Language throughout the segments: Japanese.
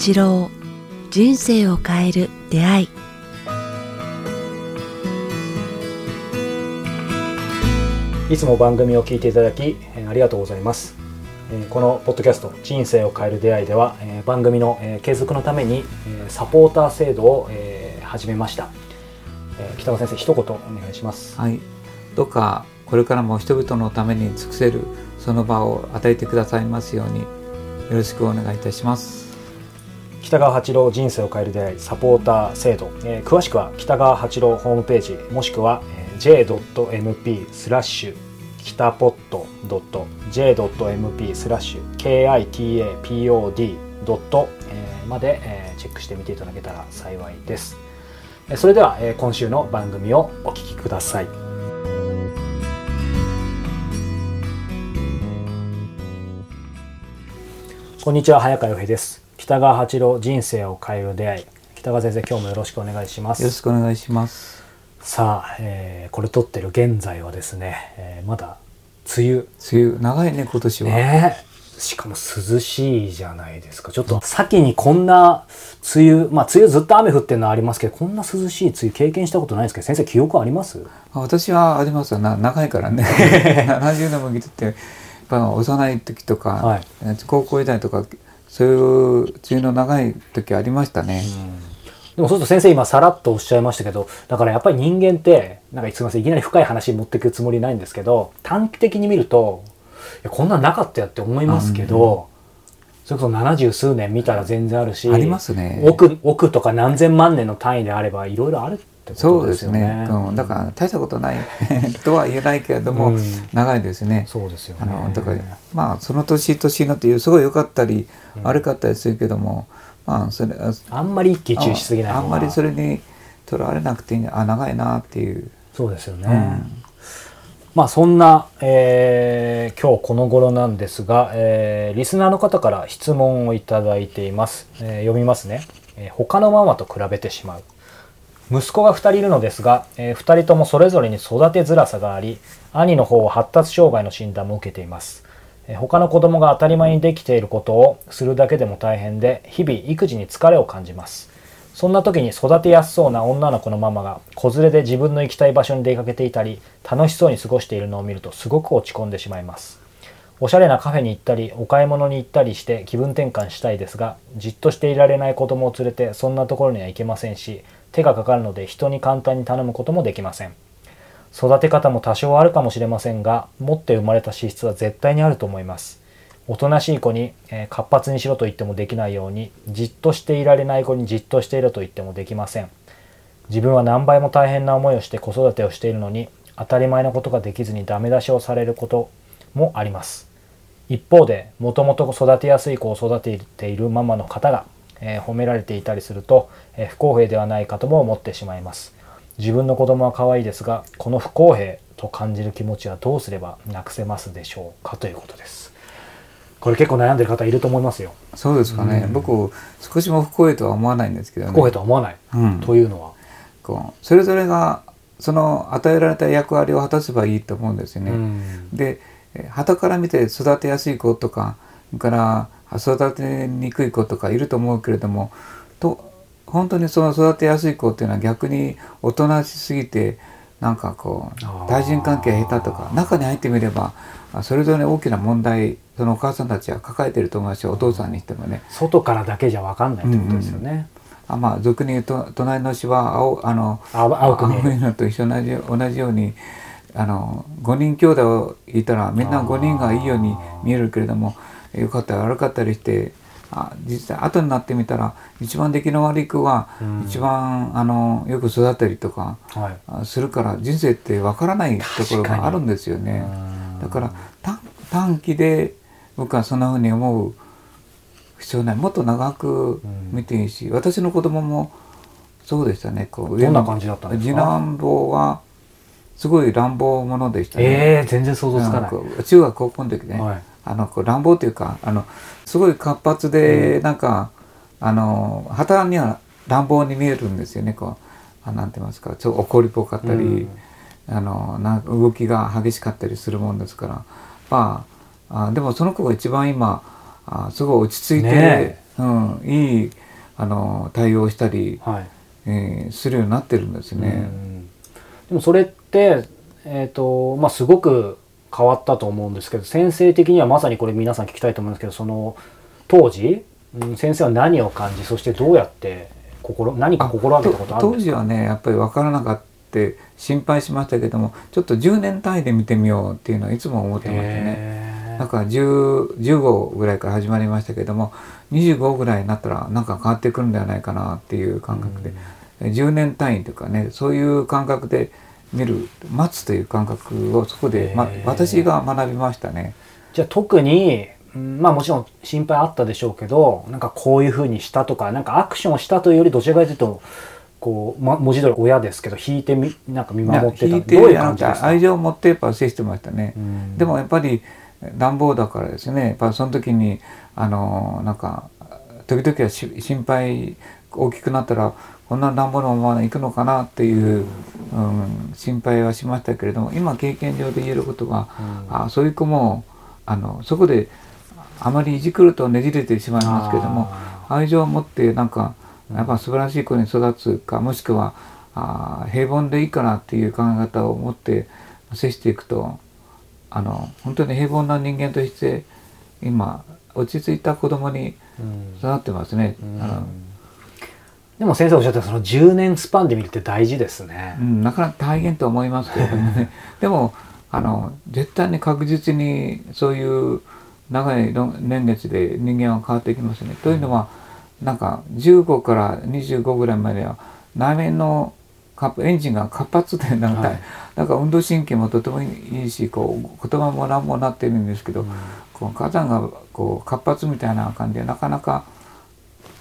八郎人生を変える出会い。いつも番組を聞いていただきえーありがとうございます。えーこのポッドキャスト「人生を変える出会い」ではえー番組のえー継続のためにえーサポーター制度をえー始めました。えー北川先生一言お願いします。はい、どうかこれからも人々のために尽くせるその場を与えてくださいますようによろしくお願いいたします。北川八郎人生を変える出会いサポーター制度、えー詳しくは北川八郎ホームページもしくは、えー j.mp スラッシュ北ポット .j.mp スラッシュ kitapod ドットまで、えーチェックしてみていただけたら幸いです。それでは、えー今週の番組をお聞きください。こんにちは早川洋平です。北川八郎人生を変える出会い。北川先生今日もよろしくお願いしまよろしす。くお願いします。さあ、えーこれ撮ってる現在はですね、えーまだ梅雨梅雨長いね今年は。ねえしかも涼しいじゃないですかちょっと先にこんな梅雨まあ梅雨ずっと雨降ってるのはありますけどこんな涼しい梅雨経験したことないですけど先生記憶あります？あ私はありますよな長いからね。70年も生きててやっぱ幼い時とか、はい高校時代とかそういう梅雨の長い時ありましたね。でもそうすると先生今さらっとおっしゃいましたけどだからやっぱり人間ってなんかすいませんいきなり深い話に持っていくつもりないんですけど短期的に見るといやこんなんなかったよって思いますけど、それこそ70数年見たら全然あるしありますね。億億とか何千万年の単位であればいろいろあるってことそうですすでよね。ね。うん、だから大したことない とは言えないけれども、うん長いですね。そうですよね。あのだからまあその年年のっていうすごい良かったり、悪かったりするけどもまあそれああんまり一喜一憂しすぎないあんまりそれにとらわれなくていいあ長いなっていう、そうですよね。うんまあそんな、えー今日この頃なんですが、えーリスナーの方から質問をいただいています。えー読みますね、えー他のママと比べてしまう。息子が2人いるのですが、え2人ともそれぞれに育てづらさがあり兄の方は発達障害の診断も受けています、えー他の子供が当たり前にできていることをするだけでも大変で日々育児に疲れを感じます。そんな時に育てやすそうな女の子のママが子連れで自分の行きたい場所に出かけていたり楽しそうに過ごしているのを見るとすごく落ち込んでしまいます。おしゃれなカフェに行ったりお買い物に行ったりして気分転換したいですがじっとしていられない子供を連れてそんなところには行けませんし手がかかるので人に簡単に頼むこともできません。育て方も多少あるかもしれませんが持って生まれた資質は絶対にあると思います。おとなしい子に、えー活発にしろと言ってもできないようにじっとしていられない子にじっとしていろと言ってもできません。自分は何倍も大変な思いをして子育てをしているのに当たり前のことができずにダメ出しをされることもあります。一方でもともと育てやすい子を育てているママの方が、えー褒められていたりすると、えー不公平ではないかとも思ってしまいます。自分の子供は可愛いですがこの不公平と感じる気持ちはどうすればなくせますでしょうかということです。これ結構悩んでる方いると思いますよ。そうですかね、僕少しも不公平とは思わないんですけどね。不公平とは思わない、うん。というのは、こうそれぞれがその与えられた役割を果たせばいいと思うんですよね。うん。で旗から見て育てやすい子とかから育てにくい子とかいると思うけれどもと本当にその育てやすい子っていうのは逆におとなしすぎてなんかこう対人関係が下手とか中に入ってみればあそれぞれ大きな問題そのお母さんたちは抱えてると思いますよお父さんにしてもね。外からだけじゃ分かんないってことですよね、あまあ俗に言うと隣の芝は青あの青青く見える。いのと一緒同じ同じようにあの5人兄弟いたらみんな5人がいいように見えるけれども良かったり悪かったりしてあ実際後になってみたら一番出来の悪い子がうん。一番、あのよく育ったりとかするから人生ってわからないところがあるんですよね。だから短短期で僕はそんなふうに思う必要ない。もっと長く見ていいし、私の子供もそうでしたね。こうどんな感じだったんですか？次男坊はすごい乱暴者でしたね。えー、全然想像つかない。中学高校の時ね、はいあのこう乱暴というかあのすごい活発で、なんかあの旗には乱暴に見えるんですよね。こうあなんて言いますかちょっと怒りっぽかったり、うん。あのな動きが激しかったりするもんですから。まああでもその子が一番今あすごい落ち着いて、ねうん、いいあの対応したり、はい。えーするようになってるんですね。うん。でもそれって、えーとまあ、すごく変わったと思うんですけど先生的にはまさにこれ皆さん聞きたいと思うんですけどその当時、うん、先生は何を感じそしてどうやって心何か心がけたことあるん当ですか？時はねやっぱり分からなかった心配しましたけどもちょっと10年単位で見てみようっていうのはいつも思ってましたね。へー。だから10 15ぐらいから始まりましたけども25ぐらいになったらなんか変わってくるんではないかなっていう感覚で、10年単位というかねそういう感覚で見る待つという感覚をそこで、ま私が学びましたね。じゃあ特に、うんまあもちろん心配あったでしょうけどなんかこういうふうにしたとかなんかアクションをしたというよりどちらかというとこう、ま、文字通り親ですけど引いてみなんか見守ってた引いてどういう感じですか？愛情を持ってやっぱ接してましたね。うんでもやっぱり暖房だからですねやっぱその時にあのなんか時々はし心配大きくなったらこんな暖房のまま行くのかなっていう、うん、心配はしましたけれども今経験上で言えることは、あそういう子もあのそこであまりいじくるとねじれてしまいますけれどもあ愛情を持ってなんかやっぱ素晴らしい子に育つかもしくはあー平凡でいいかなっていう考え方を持って接していくとあの本当に平凡な人間として今落ち着いた子供にうん育ってますね。でも先生おっしゃったその10年スパンで見るって大事ですねう。ん、なかなか大変と思いますけれどもね でもあの絶対に確実にそういう長いろ年月で人間は変わっていきますね。というのはなんか15から25ぐらいまでは内面のカエンジンが活発でなんか、はいだから運動神経もとてもいいしこう言葉も何もなってるんですけど、こう火山がこう活発みたいな感じでなかなか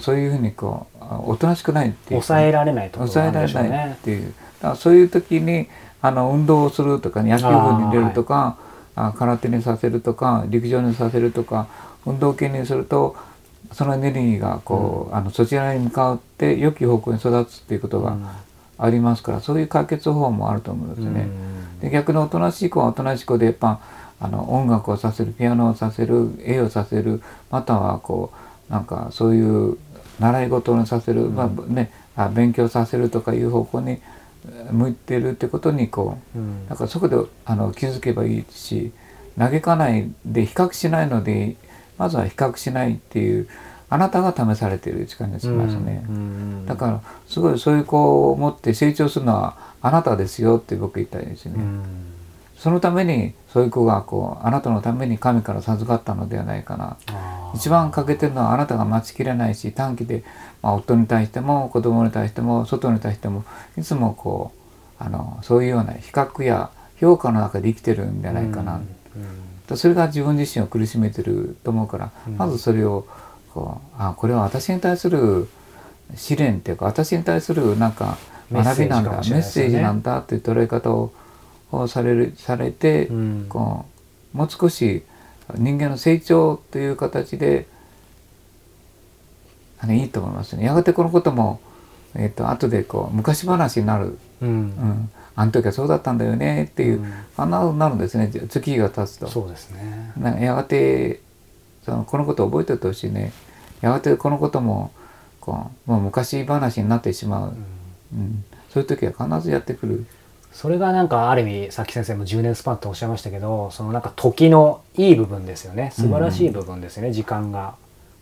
そういうふうにこうあおとなしくないっていうか抑えられないところ抑えられなんでしょうないっね。ていう。だからそういう時にあの運動をするとか野球部に入れるとかあ、空手にさせるとか陸上にさせるとか運動系にするとそのエネルギーがこう、あのそちらに向かって良き方向に育つっていうことがありますから、そういう解決方法もあると思うんですね。で逆におとなしい子はおとなしい子でやっぱあの音楽をさせるピアノをさせる絵をさせるまたはこうなんかそういう習い事をさせる、まあね、あ勉強させるとかいう方向にえー向いてるってことにこううんだからそこであの気づけばいいし嘆かないで比較しないのでまずは比較しないっていうあなたが試されている時間がしますね。うんうんだからすごいそういう子を持って成長するのはあなたですよって僕言いたいですね。うんそのためにそういう子がこうあなたのために神から授かったのではないかな。一番欠けてるのはあなたが待ちきれないし短期で、まあ、夫に対しても子供に対しても外に対してもいつもこうあのそういうような比較や評価の中で生きてるんじゃないかな。うんそれが自分自身を苦しめてると思うから、うんまずそれをこうあこれは私に対する試練っていうか私に対するなんか学びなんだメッセージなんだっていう捉え方ををされるされて、うん。こうもう少し人間の成長という形であのいいと思いますね。やがてこのことも、えっと後でこう昔話になる、ううん。ん、あの時はそうだったんだよねっていう、うん。あんななるんですね。月が経つと。そうですね。なやがてそのこのことを覚えておいてほしいね。やがてこのこともこうもう昔話になってしまう、うん、そういう時は必ずやってくる。それがなんかある意味さっき先生も10年スパンとおっしゃいましたけどそのなんか時のいい部分ですよね。素晴らしい部分ですよね、時間が。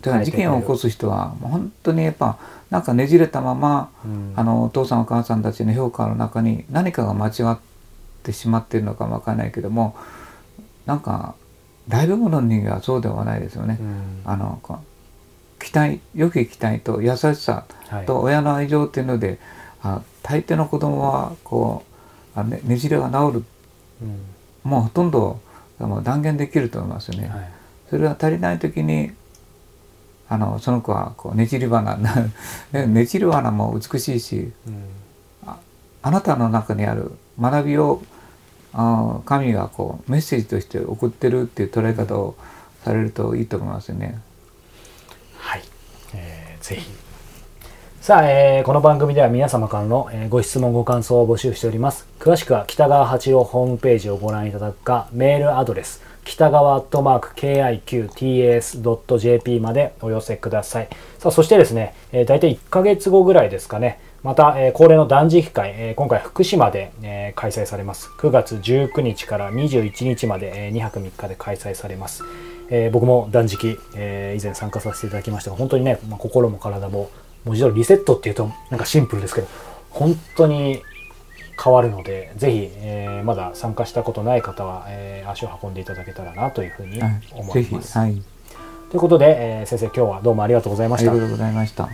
事件を起こす人はもう本当にやっぱなんかねじれたまま、うん。あのお父さんお母さんたちの評価の中に何かが間違ってしまっているのかもわからないけどもなんか大部分の人間はそうではないですよね。うん。あの期待良き期待と優しさはい。と親の愛情っていうので、あ大抵の子供はこうあねねじれが治る。うん。もうほとんどもう断言できると思いますよね。はい。それが足りない時にあのその子はこうねじり花。ねねじり花も美しいしうん。あなたの中にある学びをあ神がこうメッセージとして送ってるっていう捉え方をされるといいと思いますよね。はい、えーぜひさあ、えーこの番組では皆様からの、えーご質問ご感想を募集しております詳しくは北川八郎ホームページをご覧いただくかメールアドレス北川アットマーク KIQTAS.jp までお寄せください。さあ、そしてですね、えー、大体1ヶ月後ぐらいですかね、また、えー、恒例の断食会、えー、今回福島で、えー、開催されます。9月19日から21日まで、えー、2泊3日で開催されます。えー、僕も断食、えー、以前参加させていただきましたが、本当にね、まあ、心も体も、文字通りリセットっていうとなんかシンプルですけど、本当に変わるので、ぜひ、えー、まだ参加したことない方は、えー、足を運んでいただけたらなというふうに思います。はい、ということで、えー、先生今日はどうもありがとうございました。ありがとうございました。